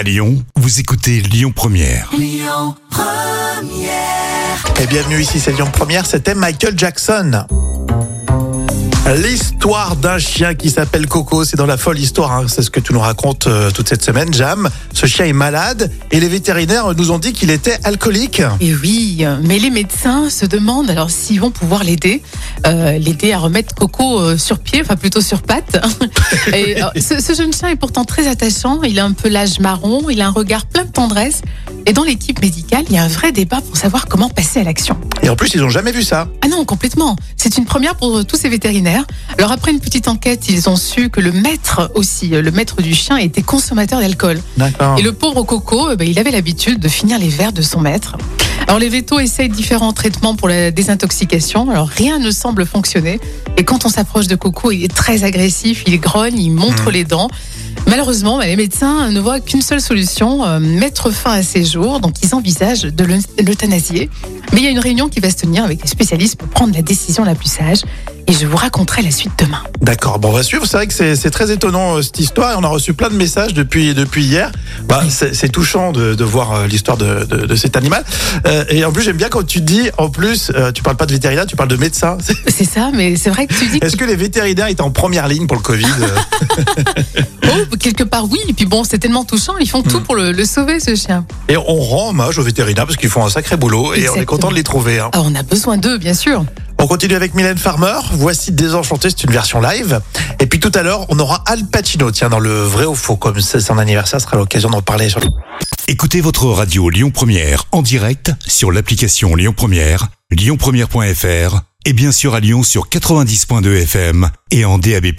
À Lyon, vous écoutez Lyon Première. Et bienvenue ici, c'est Lyon Première, c'était Michael Jackson. L'histoire d'un chien qui s'appelle Coco, c'est dans la folle histoire, hein. c'est ce que tu nous racontes euh, toute cette semaine, Jam. Ce chien est malade et les vétérinaires nous ont dit qu'il était alcoolique. Et oui, mais les médecins se demandent alors s'ils vont pouvoir l'aider, euh, l'aider à remettre Coco euh, sur pied, enfin plutôt sur pattes. Et, ce, ce jeune chien est pourtant très attachant, il a un pelage marron, il a un regard plein de tendresse. Et dans l'équipe médicale, il y a un vrai débat pour savoir comment passer à l'action. Et en plus, ils ont jamais vu ça. Ah non, complètement. C'est une première pour euh, tous ces vétérinaires. Alors après une petite enquête, ils ont su que le maître aussi, euh, le maître du chien, était consommateur d'alcool. D'accord. Et le pauvre Coco, eh ben, il avait l'habitude de finir les verres de son maître. Alors les vétos essayent différents traitements pour la désintoxication. Alors rien ne semble fonctionner. Et quand on s'approche de Coco, il est très agressif, il grogne, il montre les dents. Malheureusement, bah, les médecins ne voient qu'une seule solution, euh, mettre fin à ses jours. Donc ils envisagent de l'eu- l'euthanasier. Mais il y a une réunion qui va se tenir avec les spécialistes pour prendre la décision la plus sage. Et je vous raconterai la suite demain. D'accord, bon, on va suivre. C'est vrai que c'est très étonnant euh, cette histoire on a reçu plein de messages depuis, depuis hier. Bah, c'est touchant de, de voir euh, l'histoire de, de, de cet animal. Euh, et en plus, j'aime bien quand tu dis, en plus, tu parles pas de vétérinaire, tu parles de médecin. C'est ça, mais c'est vrai que tu dis Est-ce que les vétérinaires étaient en première ligne pour le Covid oh, quelque part oui. Et puis bon, c'est tellement touchant. Ils font tout pour le, le sauver, ce chien. Et on rend hommage aux vétérinaires parce qu'ils font un sacré boulot et on est content de les trouver. hein. Ah, on a besoin d'eux, bien sûr. On continue avec Mylène Farmer. Voici Désenchanté, c'est une version live. Et puis tout à l'heure, on aura Al Pacino, tiens, dans le vrai ou faux, comme c'est son anniversaire, ce sera l'occasion d'en parler sur. Écoutez votre radio Lyon Première en direct sur l'application Lyon Première, lyonpremière.fr et bien sûr à Lyon sur 90.2 FM et en DAB+.